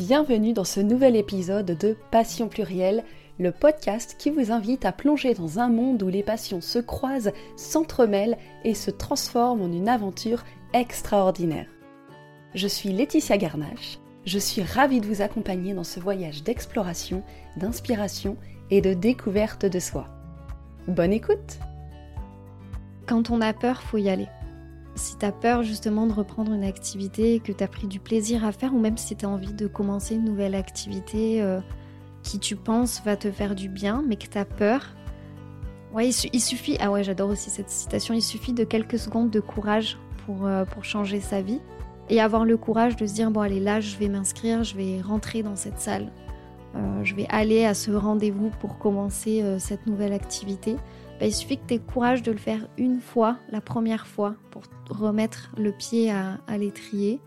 Bienvenue dans ce nouvel épisode de Passion plurielle, le podcast qui vous invite à plonger dans un monde où les passions se croisent, s'entremêlent et se transforment en une aventure extraordinaire. Je suis Laetitia Garnache, je suis ravie de vous accompagner dans ce voyage d'exploration, d'inspiration et de découverte de soi. Bonne écoute Quand on a peur, faut y aller. Si tu as peur justement de reprendre une activité que tu as pris du plaisir à faire, ou même si tu as envie de commencer une nouvelle activité euh, qui tu penses va te faire du bien, mais que tu as peur, ouais, il, suffit, ah ouais j'adore aussi cette citation, il suffit de quelques secondes de courage pour, euh, pour changer sa vie et avoir le courage de se dire, bon allez là je vais m'inscrire, je vais rentrer dans cette salle, euh, je vais aller à ce rendez-vous pour commencer cette nouvelle activité. Bah, il suffit que tu aies courage de le faire une fois, la première fois, pour remettre le pied à, l'étrier.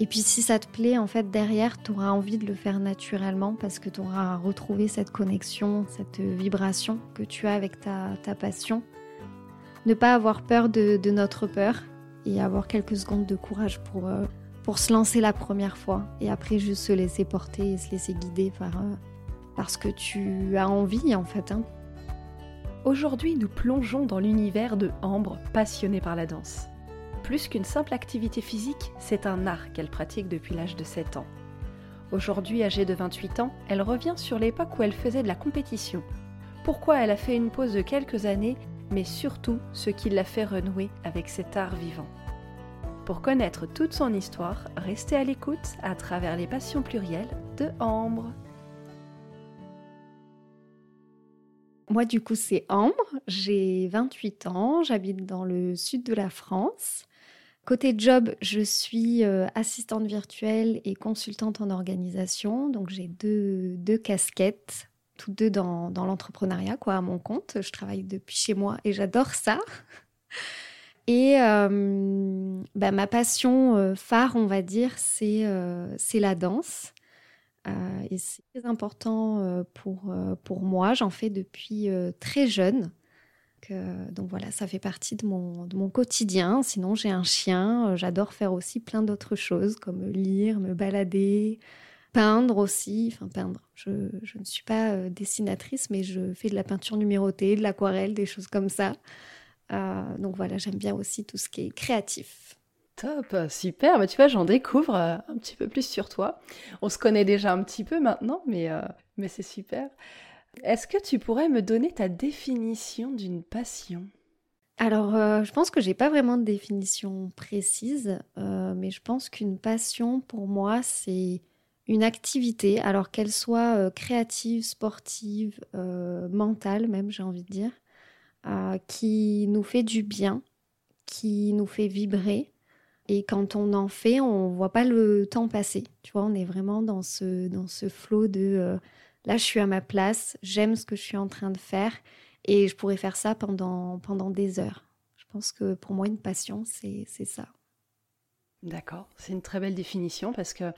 Et puis si ça te plaît, en fait, derrière, tu auras envie de le faire naturellement parce que tu auras retrouvé cette connexion, cette vibration que tu as avec ta, passion. Ne pas avoir peur de, notre peur et avoir quelques secondes de courage pour, euh, pour se lancer la première fois. Et après, juste se laisser porter et se laisser guider par, euh, parce que tu as envie, en fait. Hein. Aujourd'hui, nous plongeons dans l'univers de Ambre, passionnée par la danse. Plus qu'une simple activité physique, c'est un art qu'elle pratique depuis l'âge de 7 ans. Aujourd'hui, âgée de 28 ans, elle revient sur l'époque où elle faisait de la compétition. Pourquoi elle a fait une pause de quelques années, mais surtout ce qui l'a fait renouer avec cet art vivant. Pour connaître toute son histoire, restez à l'écoute à travers les passions plurielles de Ambre. Moi, du coup, c'est Ambre, j'ai 28 ans, j'habite dans le sud de la France. Côté job, je suis euh, assistante virtuelle et consultante en organisation, donc j'ai deux, deux casquettes, toutes deux dans, dans l'entrepreneuriat, quoi, à mon compte. Je travaille depuis chez moi et j'adore ça. Et euh, bah, ma passion euh, phare, on va dire, c'est la danse. Euh, et c'est très important euh, pour, euh, pour moi. J'en fais depuis très jeune. donc voilà, ça fait partie de mon, de mon quotidien. Sinon, j'ai un chien. J'adore faire aussi plein d'autres choses comme lire, me balader, peindre aussi. Enfin, peindre. Je, je ne suis pas dessinatrice, mais je fais de la peinture numérotée, de l'aquarelle, des choses comme ça. donc voilà, j'aime bien aussi tout ce qui est créatif. Top, super. Bah, tu vois, j'en découvre euh, un petit peu plus sur toi. On se connaît déjà un petit peu maintenant, mais, euh, mais c'est super. Est-ce que tu pourrais me donner ta définition d'une passion? Alors, euh, je pense que j'ai pas vraiment de définition précise, mais je pense qu'une passion, pour moi, c'est une activité, alors qu'elle soit créative, sportive, mentale même, j'ai envie de dire, qui nous fait du bien, qui nous fait vibrer et quand on en fait, on voit pas le temps passer. Tu vois, on est vraiment dans ce, dans ce flot de euh, là, je suis à ma place, j'aime ce que je suis en train de faire et je pourrais faire ça pendant, pendant des heures. Je pense que pour moi, une passion, c'est ça. D'accord, c'est une très belle définition parce que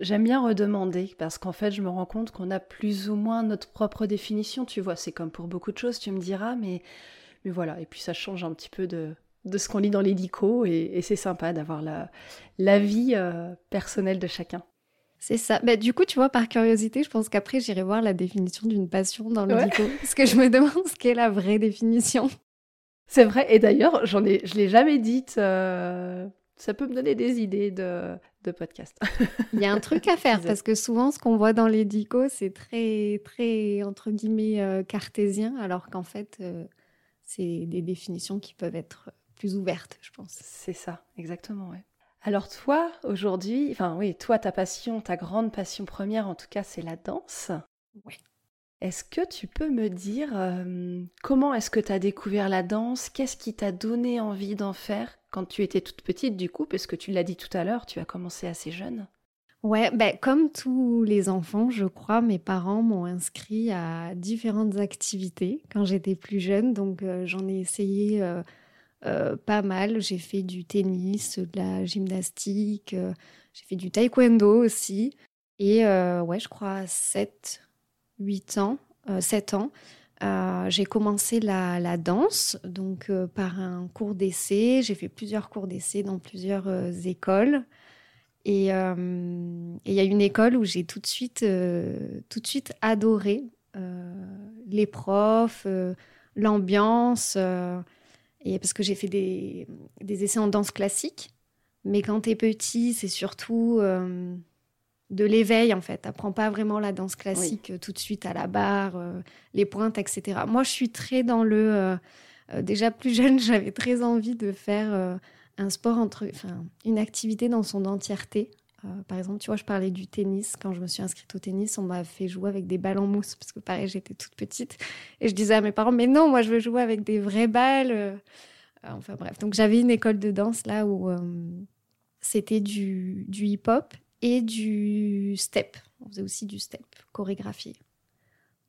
j'aime bien redemander parce qu'en fait, je me rends compte qu'on a plus ou moins notre propre définition. Tu vois, c'est comme pour beaucoup de choses, tu me diras, mais, mais voilà. Et puis ça change un petit peu de, de ce qu'on lit dans les et, et c'est sympa d'avoir la, la vie euh, personnelle de chacun. C'est ça. Bah, du coup, tu vois, par curiosité, je pense qu'après, j'irai voir la définition d'une passion dans le parce que je me demande ce qu'est la vraie définition. C'est vrai, et d'ailleurs, j'en ai, je l'ai jamais dite. Euh, ça peut me donner des idées de, de podcast. Il y a un truc à faire parce que souvent, ce qu'on voit dans les c'est très, très entre guillemets euh, cartésien, alors qu'en fait, c'est des définitions qui peuvent être plus ouverte, je pense. C'est ça, exactement, ouais. Alors toi, aujourd'hui, enfin oui, toi, ta passion, ta grande passion première, en tout cas, c'est la danse. Oui. Est-ce que tu peux me dire euh, comment est-ce que tu as découvert la danse? Qu'est-ce qui t'a donné envie d'en faire quand tu étais toute petite, du coup, parce que tu l'as dit tout à l'heure, tu as commencé assez jeune Ouais, ben, comme tous les enfants, je crois, mes parents m'ont inscrit à différentes activités quand j'étais plus jeune. Donc, euh, j'en ai essayé euh, euh, pas mal. J'ai fait du tennis, de la gymnastique, euh, j'ai fait du taekwondo aussi. Et euh, ouais, je crois 7, 8 ans, 7 ans, j'ai commencé la, la, danse, donc par un cours d'essai. J'ai fait plusieurs cours d'essai dans plusieurs écoles. Et il y a une école où j'ai tout de tout de suite adoré les profs, l'ambiance. Et parce que j'ai fait des, des, essais en danse classique. Mais quand tu es petit, c'est surtout de l'éveil en fait. Apprends pas vraiment la danse classique tout de suite à la barre, les pointes, etc. Moi, je suis très dans le. déjà plus jeune, j'avais très envie de faire un sport entre, enfin, une activité dans son entièreté. Euh, par exemple, tu vois, je parlais du tennis. Quand je me suis inscrite au tennis, on m'a fait jouer avec des balles en mousse parce que pareil, j'étais toute petite. Et je disais à mes parents, mais non, moi, je veux jouer avec des vraies balles. Euh, enfin bref, donc j'avais une école de danse là où euh, c'était du, hip-hop et du step. On faisait aussi du step chorégraphié.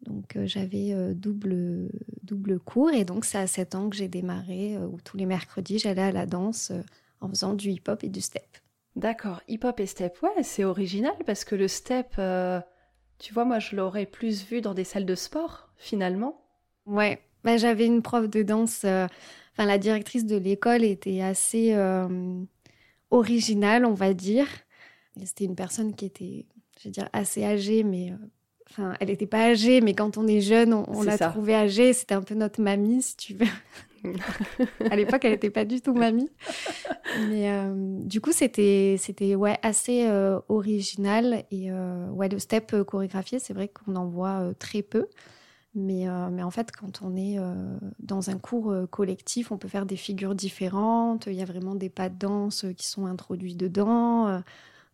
Donc j'avais double, double cours et donc c'est à 7 ans que j'ai démarré où tous les mercredis j'allais à la danse en faisant du hip-hop et du step. D'accord, hip-hop et step, ouais, c'est original parce que le step, tu vois, moi je l'aurais plus vu dans des salles de sport finalement. Ouais, bah, j'avais une prof de danse, enfin la directrice de l'école était assez originale, on va dire. C'était une personne qui était, je veux dire, assez âgée, mais Enfin, elle n'était pas âgée, mais quand on est jeune, on, l'a trouvée âgée. C'était un peu notre mamie, si tu veux. À l'époque, elle n'était pas du tout mamie. Mais euh, du coup, c'était c'était ouais assez euh, original et euh, ouais le step chorégraphié, c'est vrai qu'on en voit très peu. Mais, mais en fait, quand on est dans un cours collectif, on peut faire des figures différentes. Il y a vraiment des pas de danse qui sont introduits dedans.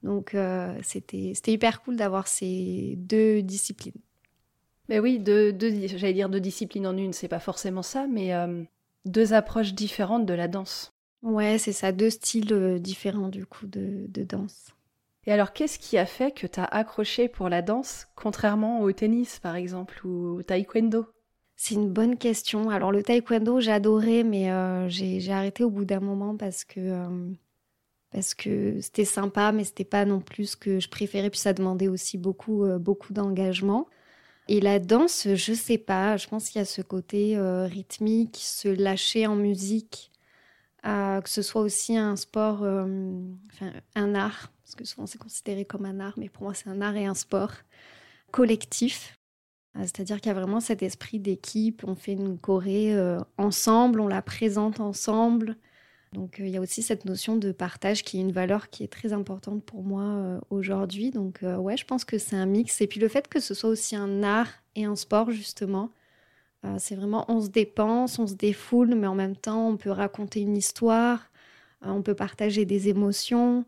Donc euh, c'était hyper cool d'avoir ces deux disciplines. Mais oui, deux, j'allais dire deux disciplines en une, c'est pas forcément ça, mais deux approches différentes de la danse. Ouais, c'est ça, deux styles euh, différents du coup de, de danse. Et alors, qu'est-ce qui a fait que tu as accroché pour la danse, contrairement au tennis par exemple ou au taekwondo? C'est une bonne question. Alors, le taekwondo, j'adorais, mais j'ai arrêté au bout d'un moment parce que parce que c'était sympa, mais c'était pas non plus ce que je préférais. Puis ça demandait aussi beaucoup, euh, beaucoup d'engagement. Et la danse, je sais pas, je pense qu'il y a ce côté euh, rythmique, se lâcher en musique, euh, que ce soit aussi un sport, enfin un art, parce que souvent c'est considéré comme un art, mais pour moi c'est un art et un sport collectif. C'est-à-dire qu'il y a vraiment cet esprit d'équipe, on fait une choré ensemble, on la présente ensemble. Donc euh, il y a aussi cette notion de partage qui est une valeur qui est très importante pour moi euh, aujourd'hui. Donc euh, ouais, je pense que c'est un mix. Et puis le fait que ce soit aussi un art et un sport justement, c'est vraiment on se dépense, on se défoule, mais en même temps on peut raconter une histoire, on peut partager des émotions.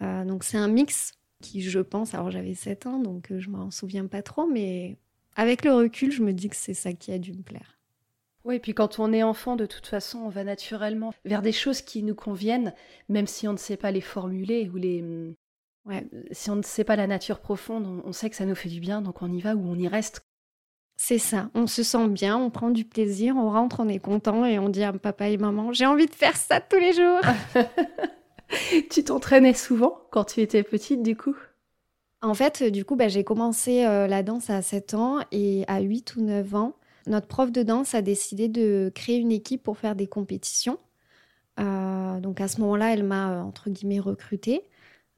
donc c'est un mix qui, je pense, alors j'avais 7 ans, donc je m'en souviens pas trop, mais avec le recul, je me dis que c'est ça qui a dû me plaire. Oui, puis quand on est enfant, de toute façon, on va naturellement vers des choses qui nous conviennent, même si on ne sait pas les formuler ou les. Mm, ouais, si on ne sait pas la nature profonde, on, sait que ça nous fait du bien, donc on y va ou on y reste. C'est ça, on se sent bien, on prend du plaisir, on rentre, on est content et on dit à papa et maman J'ai envie de faire ça tous les jours Tu t'entraînais souvent quand tu étais petite, du coup? En fait, du coup, bah, j'ai commencé euh, la danse à 7 ans et à 8 ou 9 ans, notre prof de danse a décidé de créer une équipe pour faire des compétitions. Euh, donc à ce moment-là, elle m'a euh, entre guillemets recrutée.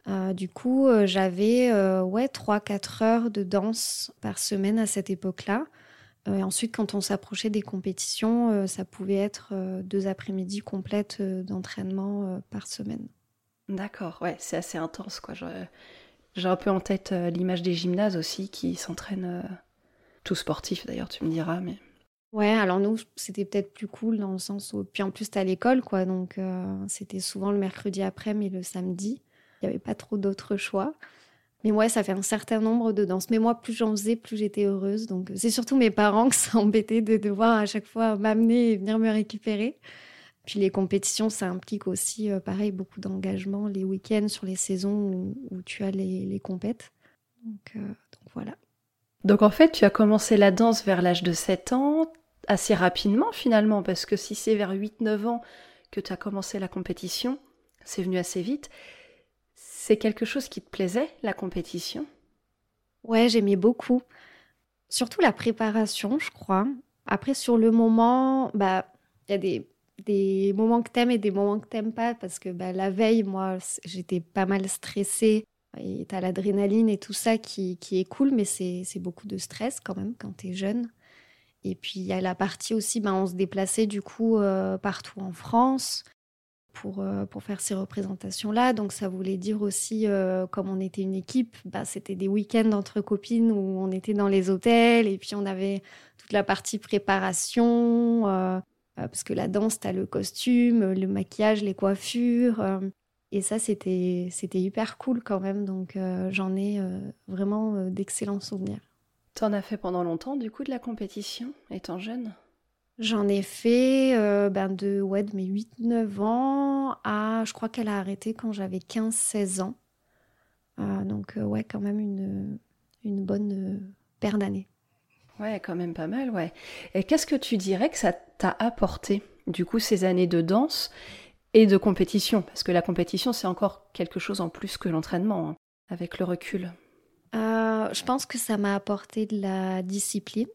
Euh, du coup, j'avais ouais 3-4 heures de danse par semaine à cette époque-là. ensuite, quand on s'approchait des compétitions, ça pouvait être deux après-midi complètes d'entraînement par semaine. D'accord, ouais, c'est assez intense quoi. J'ai un peu en tête l'image des gymnases aussi qui s'entraînent tout sportif d'ailleurs, tu me diras, mais. Ouais, alors nous, c'était peut-être plus cool dans le sens où. Puis en plus, t'es à l'école, quoi. Donc, euh, c'était souvent le mercredi après, mais le samedi. Il n'y avait pas trop d'autres choix. Mais ouais, ça fait un certain nombre de danses. Mais moi, plus j'en faisais, plus j'étais heureuse. Donc, c'est surtout mes parents qui s'embêtaient de devoir à chaque fois m'amener et venir me récupérer. Puis les compétitions, ça implique aussi, euh, pareil, beaucoup d'engagement. Les week-ends sur les saisons où, tu as les, les compètes. Donc, euh, donc voilà. Donc en fait, tu as commencé la danse vers l'âge de 7 ans, assez rapidement finalement, parce que si c'est vers 8-9 ans que tu as commencé la compétition, c'est venu assez vite. C'est quelque chose qui te plaisait, la compétition? Ouais, j'aimais beaucoup. Surtout la préparation, je crois. Après, sur le moment, bah, il y a des des moments que t'aimes et des moments que t'aimes pas parce que bah, la veille, moi, j'étais pas mal stressée et t'as l'adrénaline et tout ça qui, qui est cool, mais c'est beaucoup de stress quand même quand t'es jeune. Et puis il y a la partie aussi, ben, on se déplaçait du coup euh, partout en France pour, euh, pour faire ces représentations-là. Donc ça voulait dire aussi, euh, comme on était une équipe, ben, c'était des week-ends entre copines où on était dans les hôtels et puis on avait toute la partie préparation, parce que la danse, tu as le costume, le maquillage, les coiffures. Et ça, c'était hyper cool quand même. Donc j'en ai vraiment d'excellents souvenirs. T'en as fait pendant longtemps, du coup, de la compétition, étant jeune? J'en ai fait euh, ben de, ouais, de mes 8-9 ans à, je crois qu'elle a arrêté quand j'avais 15-16 ans. Euh, donc, euh, ouais, quand même une, une bonne paire d'années. Ouais, quand même pas mal, ouais. Et qu'est-ce que tu dirais que ça t'a apporté, du coup, ces années de danse? Et de compétition Parce que la compétition, c'est encore quelque chose en plus que l'entraînement, hein, avec le recul. Euh, je pense que ça m'a apporté de la discipline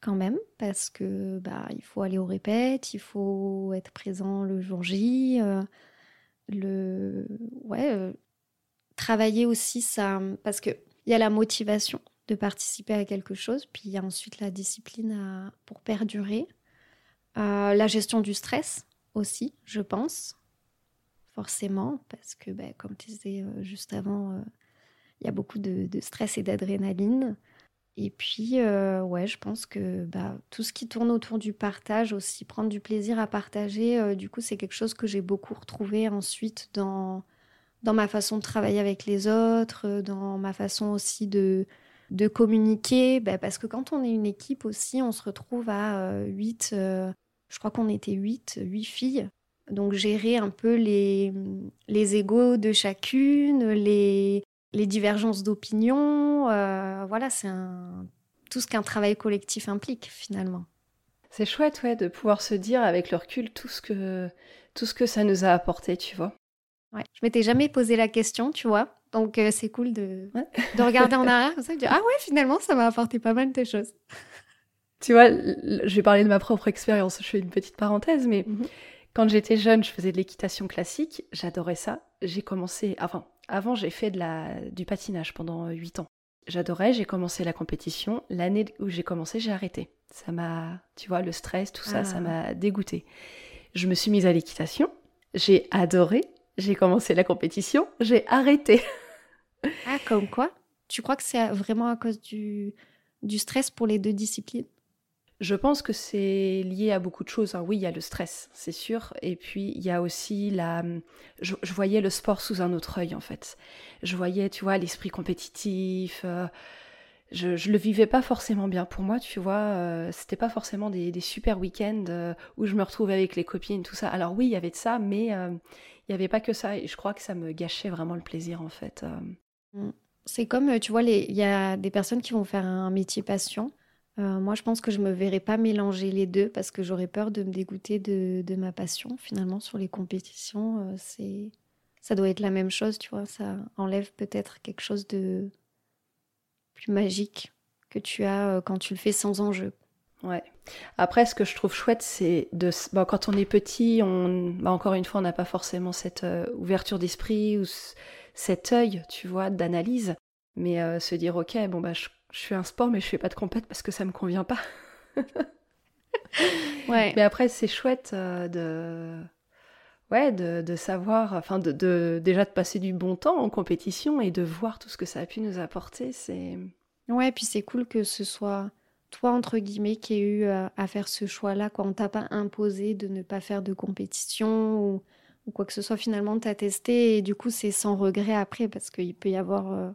quand même, parce que bah, il faut aller au répète, il faut être présent le jour J, euh, le ouais, euh, travailler aussi ça, parce que il y a la motivation de participer à quelque chose, puis il y a ensuite la discipline pour perdurer, la gestion du stress aussi, je pense, forcément, parce que bah, comme tu disais juste avant il y a beaucoup de, stress et d'adrénaline. Et puis, euh, ouais, je pense que bah, tout ce qui tourne autour du partage aussi, prendre du plaisir à partager, euh, du coup, c'est quelque chose que j'ai beaucoup retrouvé ensuite dans, dans ma façon de travailler avec les autres, euh, dans ma façon aussi de, de communiquer. Bah, parce que quand on est une équipe aussi, on se retrouve à 8, je crois qu'on était 8, 8 filles. Donc, gérer un peu les, les égaux de chacune, les, les divergences d'opinion. Euh, voilà, c'est tout ce qu'un travail collectif implique finalement. C'est chouette, ouais, de pouvoir se dire avec le recul tout ce que, tout ce que ça nous a apporté, tu vois. Ouais, je m'étais jamais posé la question, tu vois. Donc euh, c'est cool de, de regarder en arrière comme ça et de dire Ah ouais, finalement, ça m'a apporté pas mal de choses. Tu vois, je vais parler de ma propre expérience. Je fais une petite parenthèse, mais mhm. Quand j'étais jeune, je faisais de l'équitation classique. J'adorais ça. J'ai commencé, enfin, avant, j'ai fait de la, du patinage pendant 8 ans. J'adorais, j'ai commencé la compétition. L'année où j'ai commencé, j'ai arrêté. Ça m'a, tu vois, le stress, tout ça, ça ah. m'a dégoûté. Je me suis mise à l'équitation. J'ai adoré. J'ai commencé la compétition. J'ai arrêté. ah, comme quoi? Tu crois que c'est vraiment à cause du, du stress pour les deux disciplines? Je pense que c'est lié à beaucoup de choses. Hein. Oui, il y a le stress, c'est sûr. Et puis, il y a aussi la... Je, voyais le sport sous un autre œil, en fait. Je voyais, tu vois, l'esprit compétitif. Euh, je, je le vivais pas forcément bien pour moi, tu vois. Euh, c'était pas forcément des, super week-ends euh, où je me retrouvais avec les copines, tout ça. Alors oui, il y avait de ça, mais il n'y avait pas que ça. Et je crois que ça me gâchait vraiment le plaisir, en fait. Mm. C'est comme, tu vois, il y a des personnes qui vont faire un métier passion euh, moi, je pense que je me verrais pas mélanger les deux parce que j'aurais peur de me dégoûter de, ma passion. Finalement, sur les compétitions, euh, ça doit être la même chose, tu vois. Ça enlève peut-être quelque chose de plus magique que tu as euh, quand tu le fais sans enjeu. Ouais. Après, ce que je trouve chouette, c'est de quand on est petit, bah, encore une fois, on n'a pas forcément cette ouverture d'esprit ou cet œil, tu vois, d'analyse. Mais se dire, ok, bon bah je je fais un sport, mais je fais pas de compète parce que ça me convient pas. ouais. Mais après, c'est chouette euh, de. Ouais, de, savoir, enfin, de, déjà de passer du bon temps en compétition et de voir tout ce que ça a pu nous apporter. C'est. Ouais, puis c'est cool que ce soit toi, entre guillemets, qui ait eu euh, à, faire ce choix-là, quand on t'a pas imposé de ne pas faire de compétition ou, quoi que ce soit, finalement, t'as testé et du coup, c'est sans regret après parce qu'il peut y avoir. Euh,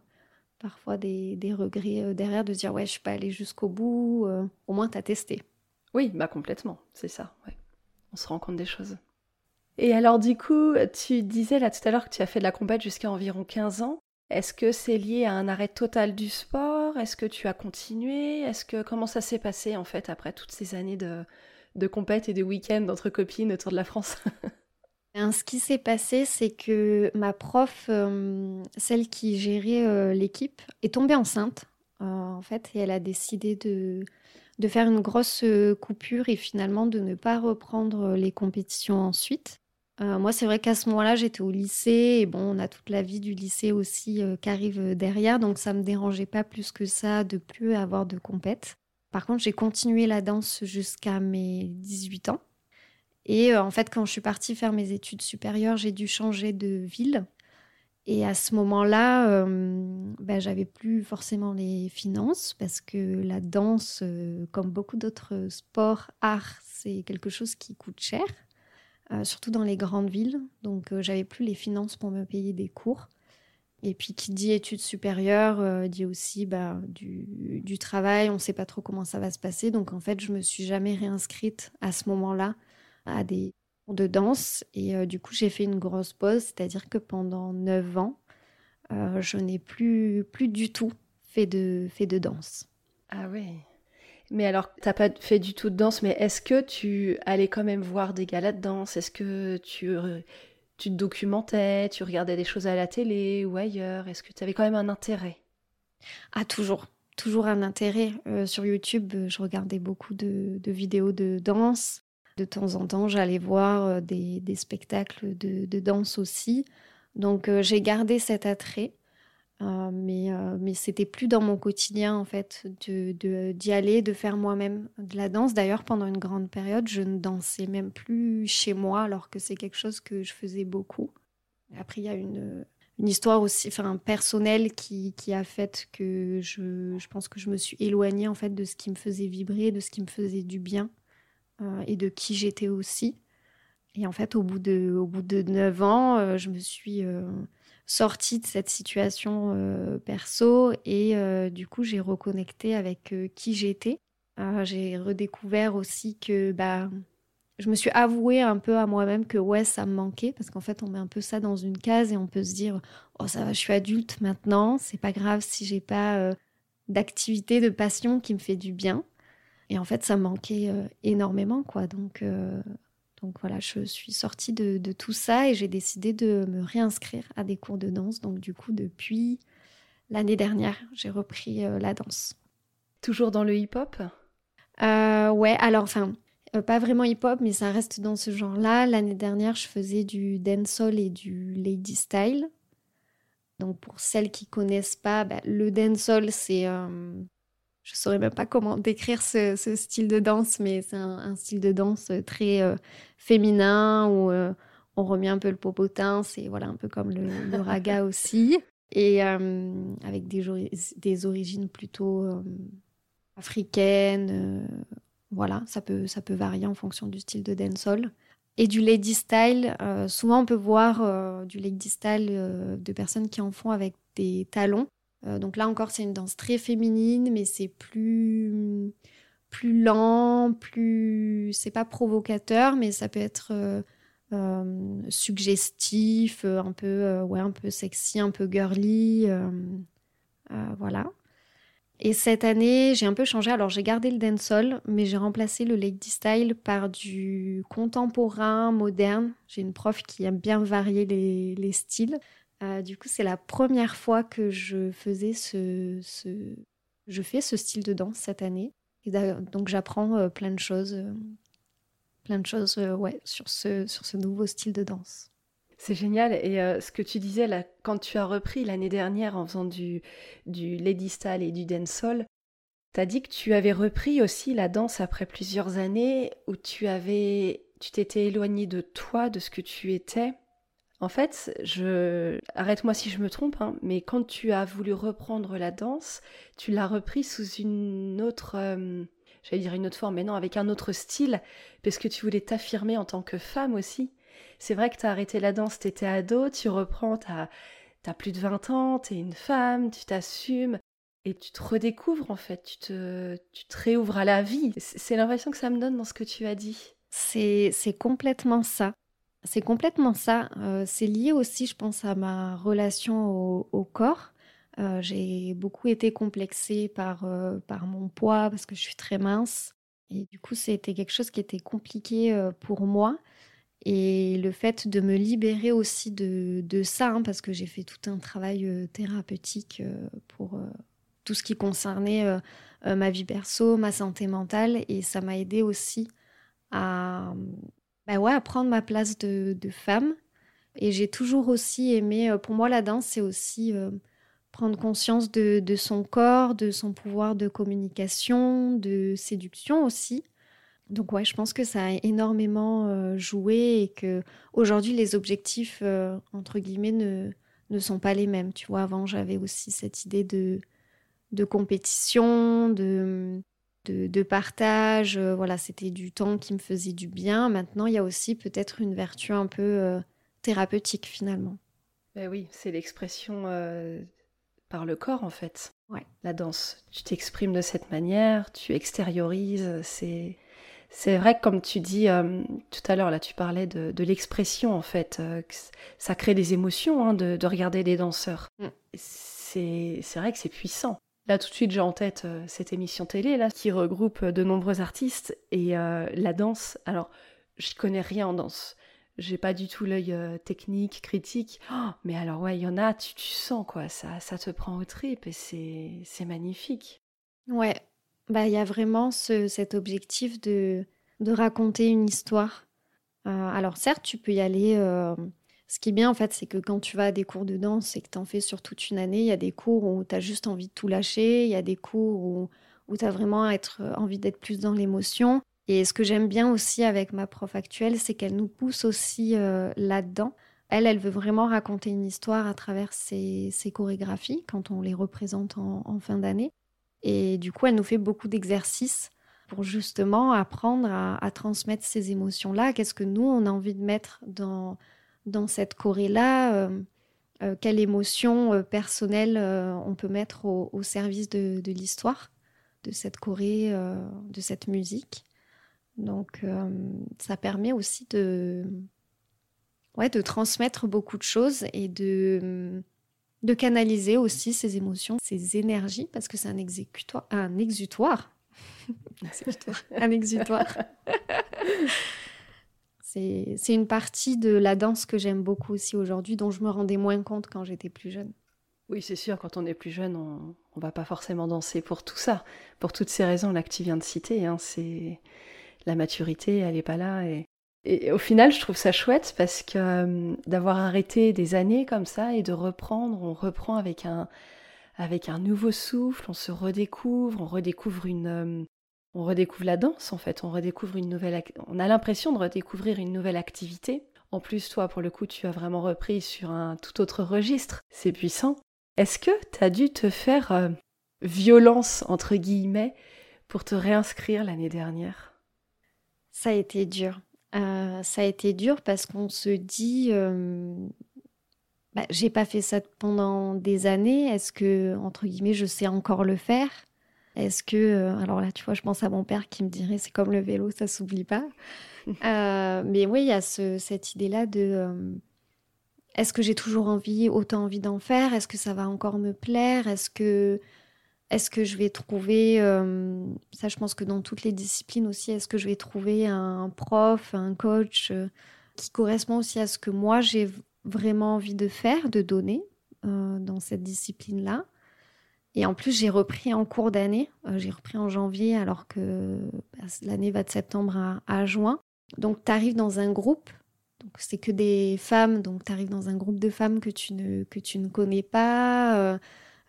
parfois des, regrets euh, derrière de dire ouais je suis pas allée jusqu'au bout euh, au moins tu as testé. Oui bah complètement c'est ça ouais. on se rend compte des choses. Et alors du coup tu disais là tout à l'heure que tu as fait de la compète jusqu'à environ 15 ans. Est-ce que c'est lié à un arrêt total du sport? Est-ce que tu as continué? Est-ce que comment ça s'est passé en fait après toutes ces années de de compète et de week-end entre copines autour de la France? ce qui s'est passé, c'est que ma prof, euh, celle qui gérait euh, l'équipe, est tombée enceinte, euh, en fait, et elle a décidé de, faire une grosse coupure et finalement de ne pas reprendre les compétitions ensuite. moi, c'est vrai qu'à ce moment-là, j'étais au lycée et bon, on a toute la vie du lycée aussi qui arrive derrière, donc ça me dérangeait pas plus que ça de plus avoir de compète. Par contre, j'ai continué la danse jusqu'à mes 18 ans. Et en fait, quand je suis partie faire mes études supérieures, j'ai dû changer de ville. Et à ce moment-là, euh, ben, j'avais plus forcément les finances parce que la danse, euh, comme beaucoup d'autres sports, arts, c'est quelque chose qui coûte cher, euh, surtout dans les grandes villes. Donc, j'avais plus les finances pour me payer des cours. Et puis, qui dit études supérieures, dit aussi bah, du, du, travail. On ne sait pas trop comment ça va se passer. Donc, en fait, je me suis jamais réinscrite à ce moment-là à des de danse. Et euh, du coup, j'ai fait une grosse pause, c'est-à-dire que pendant 9 ans, euh, je n'ai plus, plus du tout fait de, fait de danse. Ah oui. Mais alors, tu n'as pas fait du tout de danse, mais est-ce que tu allais quand même voir des galas de danse? Est-ce que tu, tu te documentais, tu regardais des choses à la télé ou ailleurs? Est-ce que tu avais quand même un intérêt? Ah, toujours. Toujours un intérêt. Euh, sur YouTube, je regardais beaucoup de, de vidéos de danse. De temps en temps, j'allais voir euh, des, spectacles de, danse aussi. Donc euh, j'ai gardé cet attrait. Euh, mais, mais c'était plus dans mon quotidien en fait d'y de, d'y aller, de faire moi-même de la danse. D'ailleurs, pendant une grande période, je ne dansais même plus chez moi alors que c'est quelque chose que je faisais beaucoup. Après, il y a une, une histoire aussi enfin, personnelle qui, qui a fait que je, je, pense que je me suis éloignée en fait de ce qui me faisait vibrer, de ce qui me faisait du bien. Euh, et de qui j'étais aussi. Et en fait, au bout de, au bout de 9 ans, euh, je me suis euh, sortie de cette situation perso et du coup, j'ai reconnecté avec qui j'étais. j'ai redécouvert aussi que bah, je me suis avouée un peu à moi-même que ouais, ça me manquait parce qu'en fait, on met un peu ça dans une case et on peut se dire oh ça va, je suis adulte maintenant, c'est pas grave si j'ai pas d'activité, de passion qui me fait du bien. Et en fait, ça manquait euh, énormément, quoi. Donc, euh, donc voilà, je suis sortie de, tout ça et j'ai décidé de me réinscrire à des cours de danse. Donc du coup, depuis l'année dernière, j'ai repris euh, la danse. Toujours dans le hip-hop? Ouais, alors enfin, pas vraiment hip-hop, mais ça reste dans ce genre-là. L'année dernière, je faisais du dancehall et du lady style. Donc pour celles qui connaissent pas, bah, le dancehall, c'est je saurais même pas comment décrire ce, style de danse, mais c'est un, style de danse très euh, féminin où euh, on remet un peu le popotin, c'est voilà un peu comme le, raga aussi, et euh, avec des, des, origines plutôt africaines. voilà, ça peut, ça peut varier en fonction du style de dancehall. Et du lady style, souvent on peut voir du lady style de personnes qui en font avec des talons. Euh, donc là encore, c'est une danse très féminine, mais c'est plus plus lent, plus c'est pas provocateur, mais ça peut être euh, euh, suggestif, un peu ouais, un peu sexy, un peu girly, voilà. Et cette année, j'ai un peu changé. Alors, j'ai gardé le dancehall, mais j'ai remplacé le lady style par du contemporain, moderne. J'ai une prof qui aime bien varier les styles. Euh, du coup, c'est la première fois que je faisais ce, je fais ce style de danse cette année. Et donc, j'apprends euh, plein de choses, euh, plein de choses, ouais, sur ce, nouveau style de danse. C'est génial. Et ce que tu disais là, quand tu as repris l'année dernière en faisant du, du lady style et du dancehall, tu as dit que tu avais repris aussi la danse après plusieurs années où tu avais, tu t'étais éloigné de toi, de ce que tu étais en fait, je arrête-moi si je me trompe, hein, mais quand tu as voulu reprendre la danse, tu l'as repris sous une autre, euh, j'allais dire une autre forme, mais non, avec un autre style, parce que tu voulais t'affirmer en tant que femme aussi. C'est vrai que tu as arrêté la danse, tu étais ado, tu reprends, tu as plus de 20 ans, tu es une femme, tu t'assumes, et tu te redécouvres en fait, tu te, tu te réouvres à la vie. C'est l'impression que ça me donne dans ce que tu as dit. C'est complètement ça. C'est complètement ça. Euh, c'est lié aussi, je pense, à ma relation au, corps. Euh, j'ai beaucoup été complexée par, euh, par mon poids parce que je suis très mince. Et du coup, c'était quelque chose qui était compliqué pour moi. Et le fait de me libérer aussi de, de ça, hein, parce que j'ai fait tout un travail thérapeutique pour tout ce qui concernait ma vie perso, ma santé mentale, et ça m'a aidé aussi à, bah ouais, à prendre ma place de, femme. Et j'ai toujours aussi aimé, pour moi la danse, c'est aussi prendre conscience de, son corps, de son pouvoir de communication, de séduction aussi. Donc ouais, je pense que ça a énormément euh, joué et que aujourd'hui les objectifs euh, entre guillemets ne, ne sont pas les mêmes. Tu vois, avant j'avais aussi cette idée de, de compétition, de, de, partage. Euh, voilà, c'était du temps qui me faisait du bien. Maintenant, il y a aussi peut-être une vertu un peu thérapeutique finalement. Ben oui, c'est l'expression par le corps en fait. Ouais. La danse. Tu t'exprimes de cette manière, tu extériorises, c'est c'est vrai que comme tu dis euh, tout à l'heure, là tu parlais de, l'expression en fait, euh, ça crée des émotions hein, de, regarder des danseurs. Mm. C'est vrai que c'est puissant. Là tout de suite j'ai en tête euh, cette émission télé là qui regroupe de nombreux artistes et la danse. Alors je connais rien en danse. J'ai pas du tout l'œil technique, critique. Oh, mais alors ouais, il y en a, tu, tu sens quoi, ça, ça te prend au trip et c'est magnifique. Ouais, bah, il y a vraiment cet objectif de, de raconter une histoire. Euh, alors certes, tu peux y aller. Euh, ce qui est bien en fait, c'est que quand tu vas à des cours de danse et que tu en fais sur toute une année, il y a des cours où tu as juste envie de tout lâcher, il y a des cours où, où tu as vraiment euh, envie d'être plus dans l'émotion. Et ce que j'aime bien aussi avec ma prof actuelle, c'est qu'elle nous pousse aussi là-dedans. Elle, elle veut vraiment raconter une histoire à travers ses, ses chorégraphies quand on les représente en, en fin d'année. Et du coup, elle nous fait beaucoup d'exercices pour justement apprendre à, transmettre ces émotions-là. Qu'est-ce que nous, on a envie de mettre dans, dans cette choré-là euh, euh, Quelle émotion euh, personnelle on peut mettre au, service de, de l'histoire de cette choré, de cette musique Donc, ça permet aussi de, ouais, de transmettre beaucoup de choses et de de canaliser aussi ses émotions, ses énergies, parce que c'est un exécutoire, un exutoire. un exutoire. C'est une partie de la danse que j'aime beaucoup aussi aujourd'hui, dont je me rendais moins compte quand j'étais plus jeune. Oui, c'est sûr, quand on est plus jeune, on ne va pas forcément danser pour tout ça. Pour toutes ces raisons là que tu viens de citer, hein, c'est la maturité, elle n'est pas là. Et et au final, je trouve ça chouette parce que euh, d'avoir arrêté des années comme ça et de reprendre, on reprend avec un, avec un nouveau souffle, on se redécouvre, on redécouvre une, euh, on redécouvre la danse en fait, on redécouvre une nouvelle, on a l'impression de redécouvrir une nouvelle activité. En plus, toi, pour le coup, tu as vraiment repris sur un tout autre registre. C'est puissant. Est-ce que tu as dû te faire euh, violence, entre guillemets, pour te réinscrire l'année dernière? Ça a été dur. Euh, ça a été dur parce qu'on se dit, euh, bah, j'ai pas fait ça pendant des années. Est-ce que, entre guillemets, je sais encore le faire? Est-ce que, euh, alors là, tu vois, je pense à mon père qui me dirait, c'est comme le vélo, ça s'oublie pas. mais oui, il y a cette idée-là de, est-ce que j'ai toujours envie, autant envie d'en faire? Est-ce que ça va encore me plaire? Est-ce que est-ce que je vais trouver, euh, ça je pense que dans toutes les disciplines aussi, est-ce que je vais trouver un prof, un coach euh, qui correspond aussi à ce que moi j'ai vraiment envie de faire, de donner euh, dans cette discipline-là? Et en plus, j'ai repris en cours d'année, j'ai repris en janvier alors que bah, l'année va de septembre à, juin. Donc tu arrives dans un groupe, donc c'est que des femmes, donc tu arrives dans un groupe de femmes que tu ne, que tu ne connais pas.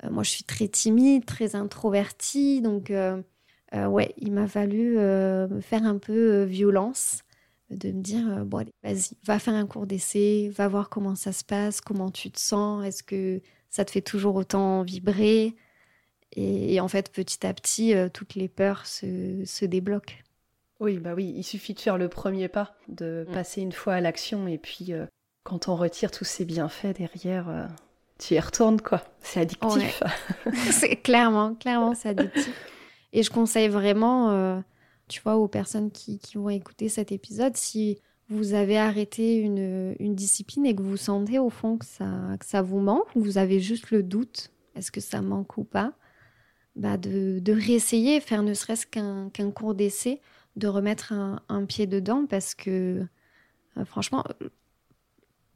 Euh, moi, je suis très timide, très introvertie, donc euh, euh, ouais, il m'a fallu me faire un peu violence, de me dire bon allez, vas-y, va faire un cours d'essai, va voir comment ça se passe, comment tu te sens, est-ce que ça te fait toujours autant vibrer? Et, en fait, petit à petit, toutes les peurs se, se, débloquent. Oui, bah oui, il suffit de faire le premier pas, de mm. passer une fois à l'action et puis quand on retire tous ces bienfaits derrière, tu y retournes quoi. C'est addictif. c'est clairement, clairement, c'est addictif. Et je conseille vraiment, euh, tu vois, aux personnes qui, qui, vont écouter cet épisode, si vous avez arrêté une, une, discipline et que vous sentez au fond que ça, que ça vous manque, ou vous avez juste le doute, est-ce que ça manque ou pas, bah de, réessayer, faire ne serait-ce qu'un cours d'essai, de remettre un, pied dedans, parce que euh, franchement,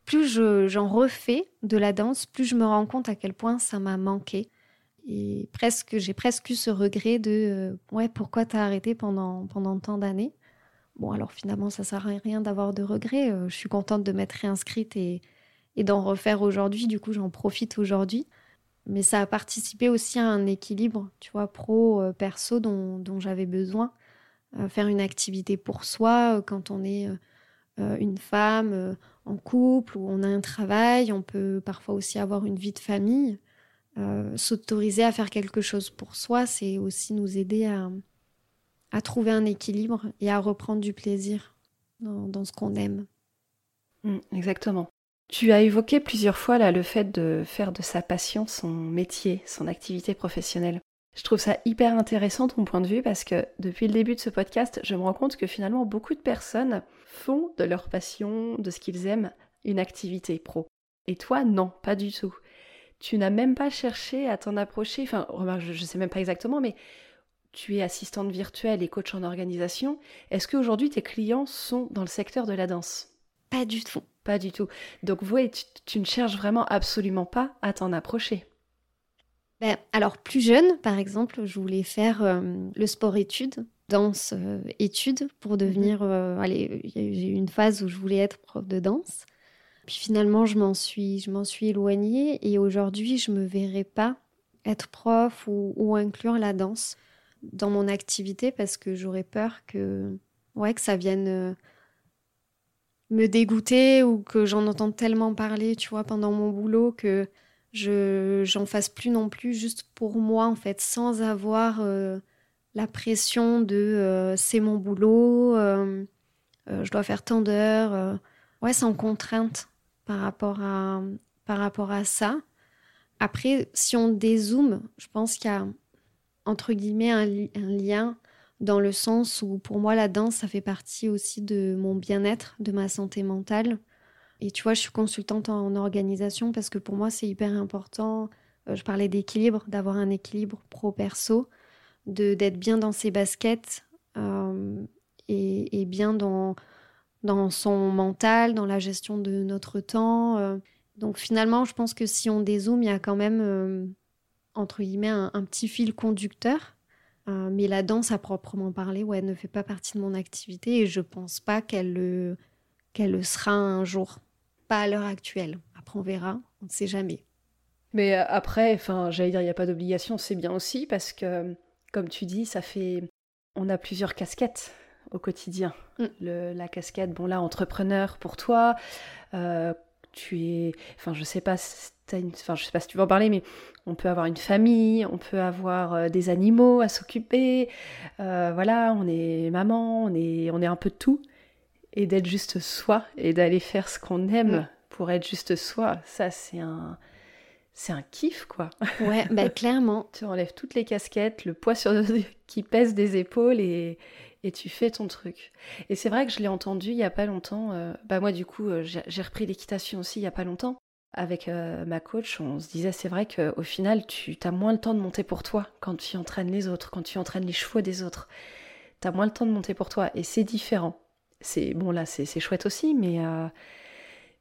plus j'en refais de la danse, plus je me rends compte à quel point ça m'a manqué. et presque, j'ai presque eu ce regret de ouais, pourquoi t'as arrêté pendant, pendant tant d'années? Bon, alors finalement, ça sert à rien d'avoir de regrets. je suis contente de m'être réinscrite et, et d'en refaire aujourd'hui. Du coup, j'en profite aujourd'hui. Mais ça a participé aussi à un équilibre, tu vois, pro-perso dont, dont j'avais besoin. faire une activité pour soi quand on est une femme en couple ou on a un travail, on peut parfois aussi avoir une vie de famille. Euh, s'autoriser à faire quelque chose pour soi, c'est aussi nous aider à, trouver un équilibre et à reprendre du plaisir dans, ce qu'on aime. Mmh, exactement. Tu as évoqué plusieurs fois le fait de faire de sa passion son métier, son activité professionnelle. Je trouve ça hyper intéressant ton point de vue parce que depuis le début de ce podcast, je me rends compte que finalement beaucoup de personnes font de leur passion, de ce qu'ils aiment, une activité pro. Et toi, non, pas du tout. Tu n'as même pas cherché à t'en approcher, enfin, remarque, je ne sais même pas exactement, mais tu es assistante virtuelle et coach en organisation. Est-ce qu'aujourd'hui tes clients sont dans le secteur de la danse? Pas du tout. Pas du tout. Donc, vous, tu, tu ne cherches vraiment absolument pas à t'en approcher. Ben, alors, plus jeune, par exemple, je voulais faire euh, le sport-études, danse-études, euh, pour devenir. Mhm. Euh, allez, j'ai eu une phase où je voulais être prof de danse. Puis finalement, je m'en suis, je m'en suis éloignée et aujourd'hui, je me verrais pas être prof ou, inclure la danse dans mon activité parce que j'aurais peur que, ouais, que ça vienne me dégoûter ou que j'en entende tellement parler, tu vois, pendant mon boulot que je j'en fasse plus non plus juste pour moi en fait sans avoir euh, la pression de euh, c'est mon boulot euh, je dois faire tant d'heures ouais sans contrainte par rapport à par rapport à ça. Après si on dézoome je pense qu'il y a entre guillemets un, un, lien dans le sens où pour moi la danse ça fait partie aussi de mon bien-être de ma santé mentale et tu vois, je suis consultante en organisation parce que pour moi, c'est hyper important. Euh, je parlais d'équilibre, d'avoir un équilibre pro-perso, d'être bien dans ses baskets euh, et, bien dans, dans son mental, dans la gestion de notre temps. Euh. Donc finalement, je pense que si on dézoome, il y a quand même, entre guillemets, un, petit fil conducteur. Mais la danse, à proprement parler, ouais, ne fait pas partie de mon activité et je pense pas qu'elle qu'elle le sera un jour à l'heure actuelle. Après, on verra, on ne sait jamais. Mais euh, après, enfin, j'allais dire, il n'y a pas d'obligation, c'est bien aussi parce que, comme tu dis, ça fait. On a plusieurs casquettes au quotidien. Mm. la casquette, bon là, entrepreneur pour toi, euh, tu es. Enfin, je sais pas. Enfin, je sais pas si tu veux en parler, mais on peut avoir une famille, on peut avoir euh, des animaux à s'occuper. voilà, on est maman, on est, on est un peu de tout et d'être juste soi et d'aller faire ce qu'on aime pour être juste soi, ça c'est un c'est un kiff quoi. Ouais, bah clairement. tu enlèves toutes les casquettes, le poids sur qui pèse des épaules et, et tu fais ton truc. Et c'est vrai que je l'ai entendu il y a pas longtemps. Euh, bah moi du coup euh, j'ai repris l'équitation aussi il y a pas longtemps. Avec euh, ma coach, on se disait c'est vrai qu'au final tu as moins le temps de monter pour toi quand tu entraînes les autres, quand tu entraînes les chevaux des autres. Tu as moins le temps de monter pour toi et c'est différent c'est bon là c'est chouette aussi, mais, euh,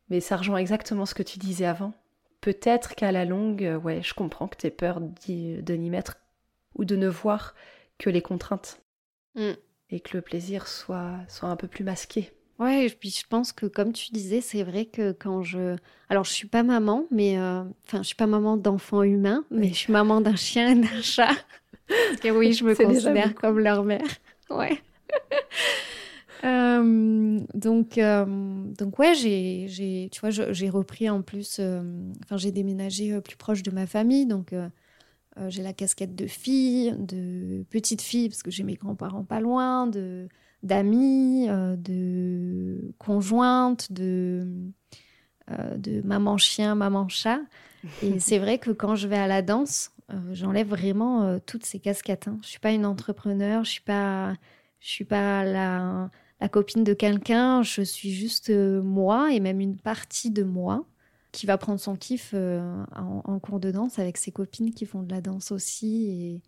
mais ça rejoint exactement ce que tu disais avant. Peut-être qu'à la longue, euh, ouais, je comprends que tu aies peur de n'y mettre ou de ne voir que les contraintes. Mm. Et que le plaisir soit, soit un peu plus masqué. Ouais, et puis je pense que comme tu disais, c'est vrai que quand je... Alors je suis pas maman, mais... Euh, enfin, je suis pas maman d'enfants humains, mais je suis maman d'un chien et d'un chat. Parce que oui, je me considère comme leur mère. Ouais. Euh, donc, euh, donc ouais, j'ai, j'ai, tu vois, j'ai repris en plus, euh, enfin, j'ai déménagé plus proche de ma famille, donc j'ai la casquette de fille, de petite fille, parce que j'ai mes grands-parents pas loin, de d'amis, de conjointe, de de maman chien, maman chat. Et c'est vrai que quand je vais à la danse, j'enlève vraiment toutes ces casquettes. Hein. Je suis pas une entrepreneur, je suis pas, je suis pas la la copine de quelqu'un, je suis juste euh, moi et même une partie de moi qui va prendre son kiff euh, en, cours de danse avec ses copines qui font de la danse aussi.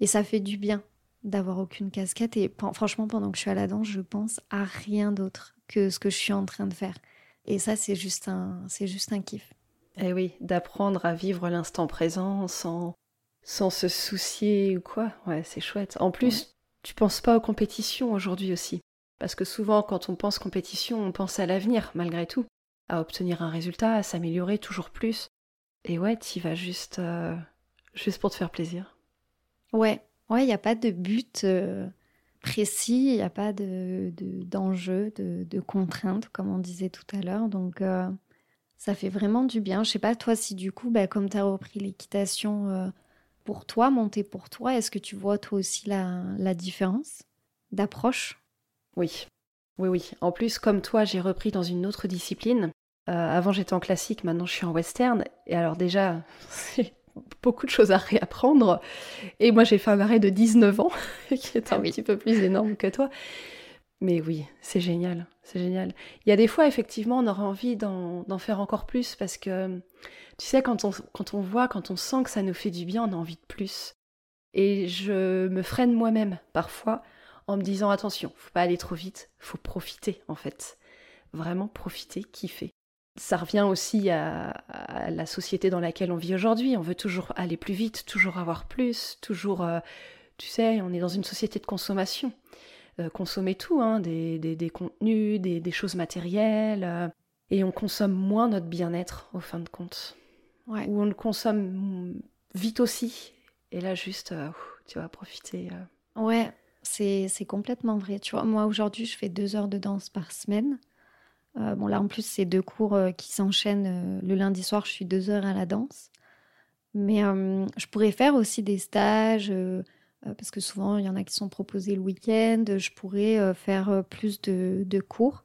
Et, ça fait du bien d'avoir aucune casquette. Et franchement, pendant que je suis à la danse, je pense à rien d'autre que ce que je suis en train de faire. Et ça, c'est juste un, c'est juste un kiff. Eh oui, d'apprendre à vivre l'instant présent sans, sans se soucier ou quoi. Ouais, c'est chouette. En plus, tu penses pas aux compétitions aujourd'hui aussi. Parce que souvent, quand on pense compétition, on pense à l'avenir, malgré tout. À obtenir un résultat, à s'améliorer toujours plus. Et ouais, tu vas juste, euh, juste pour te faire plaisir. Ouais, ouais, il n'y a pas de but euh, précis, il n'y a pas de, d'enjeu, de, de, contrainte, comme on disait tout à l'heure. Donc, euh, ça fait vraiment du bien. Je sais pas, toi, si du coup, bah, comme tu as repris l'équitation pour toi, monter pour toi, est-ce que tu vois toi aussi la, la différence d'approche? Oui, oui, oui. En plus, comme toi, j'ai repris dans une autre discipline. Euh, avant, j'étais en classique, maintenant, je suis en western. Et alors, déjà, c'est beaucoup de choses à réapprendre. Et moi, j'ai fait un arrêt de 19 ans, qui est un ah petit peu plus énorme que toi. Mais oui, c'est génial, c'est génial. Il y a des fois, effectivement, on aurait envie d'en faire encore plus parce que tu sais, quand on, quand on voit, quand on sent que ça nous fait du bien, on a envie de plus. Et je me freine moi-même parfois en me disant attention, faut pas aller trop vite, faut profiter en fait. Vraiment profiter, kiffer. Ça revient aussi à, la société dans laquelle on vit aujourd'hui. On veut toujours aller plus vite, toujours avoir plus, toujours, euh, tu sais, on est dans une société de consommation. Euh, consommer tout, hein, des, des, contenus, des, des, choses matérielles, euh, et on consomme moins notre bien-être au fin de compte où on le consomme vite aussi. Et là, juste, tu vas profiter. Ouais, c'est complètement vrai. Tu vois, moi, aujourd'hui, je fais deux heures de danse par semaine. Euh, bon, là, en plus, c'est deux cours qui s'enchaînent. le lundi soir, je suis deux heures à la danse. Mais je pourrais faire aussi des stages, parce que souvent, il y en a qui sont proposés le week-end. Je pourrais faire plus de, de, cours.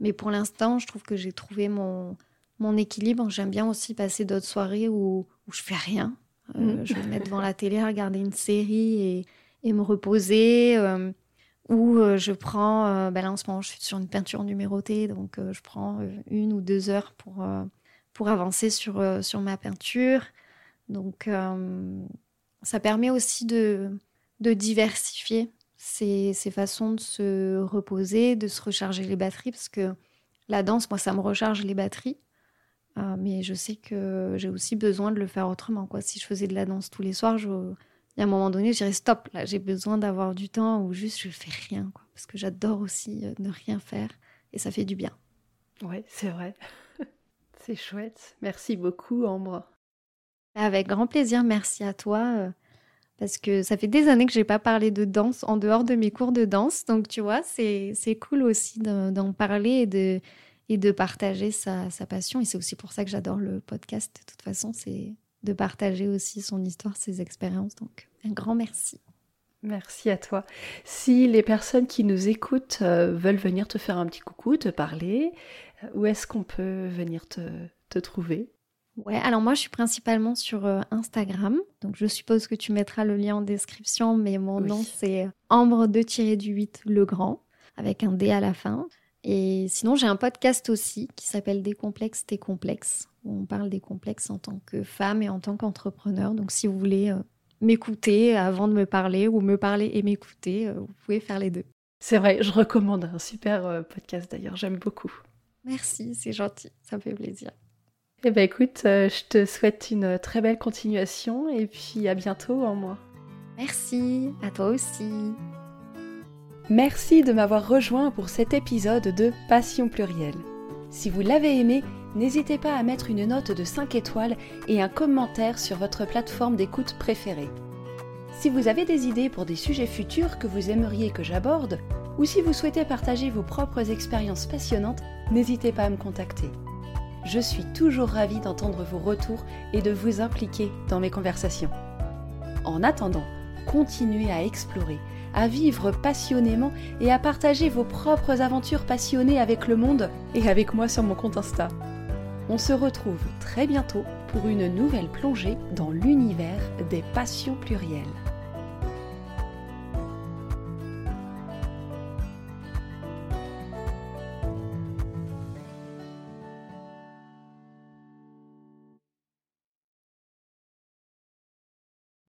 Mais pour l'instant, je trouve que j'ai trouvé mon, mon équilibre. J'aime bien aussi passer d'autres soirées où, où je fais rien. Euh, mm. Je vais me mettre devant la télé, regarder une série et, et me reposer. Euh, ou euh, je prends, ben là en ce moment je suis sur une peinture numérotée, donc je prends une ou deux heures pour, pour avancer sur, sur ma peinture. Donc ça permet aussi de, de diversifier ces, ces, façons de se reposer, de se recharger les batteries, parce que la danse, moi, ça me recharge les batteries. Mais je sais que j'ai aussi besoin de le faire autrement. Si je faisais de la danse tous les soirs, je... y a un moment donné, je dirais stop, là, j'ai besoin d'avoir du temps où juste je fais rien. Quoi, parce que j'adore aussi euh, ne rien faire et ça fait du bien. Ouais, c'est vrai. c'est chouette. Merci beaucoup, Ambre. Avec grand plaisir, merci à toi. Euh, parce que ça fait des années que j'ai pas parlé de danse en dehors de mes cours de danse. Donc, tu vois, c'est cool aussi d'en parler et de, et de partager sa, passion. Et c'est aussi pour ça que j'adore le podcast. De toute façon, c'est de partager aussi son histoire, ses expériences. Donc, un grand merci. Merci à toi. Si les personnes qui nous écoutent euh, veulent venir te faire un petit coucou, te parler, euh, où est-ce qu'on peut venir te, trouver? Ouais, alors moi je suis principalement sur euh, Instagram, donc je suppose que tu mettras le lien en description, mais mon nom c'est Ambre de du 8 Le Grand, avec un D à la fin. Et sinon, j'ai un podcast aussi qui s'appelle Des complexes, tes complexes, où on parle des complexes en tant que femme et en tant qu'entrepreneur. Donc, si vous voulez euh, m'écouter avant de me parler ou me parler et m'écouter, euh, vous pouvez faire les deux. C'est vrai, je recommande un super euh, podcast d'ailleurs, j'aime beaucoup. Merci, c'est gentil, ça me fait plaisir. Eh bien écoute, je te souhaite une très belle continuation et puis à bientôt en moi. Merci, à toi aussi. Merci de m'avoir rejoint pour cet épisode de Passion plurielle. Si vous l'avez aimé, n'hésitez pas à mettre une note de 5 étoiles et un commentaire sur votre plateforme d'écoute préférée. Si vous avez des idées pour des sujets futurs que vous aimeriez que j'aborde, ou si vous souhaitez partager vos propres expériences passionnantes, n'hésitez pas à me contacter. Je suis toujours ravie d'entendre vos retours et de vous impliquer dans mes conversations. En attendant, continuez à explorer à vivre passionnément et à partager vos propres aventures passionnées avec le monde et avec moi sur mon compte Insta. On se retrouve très bientôt pour une nouvelle plongée dans l'univers des passions plurielles.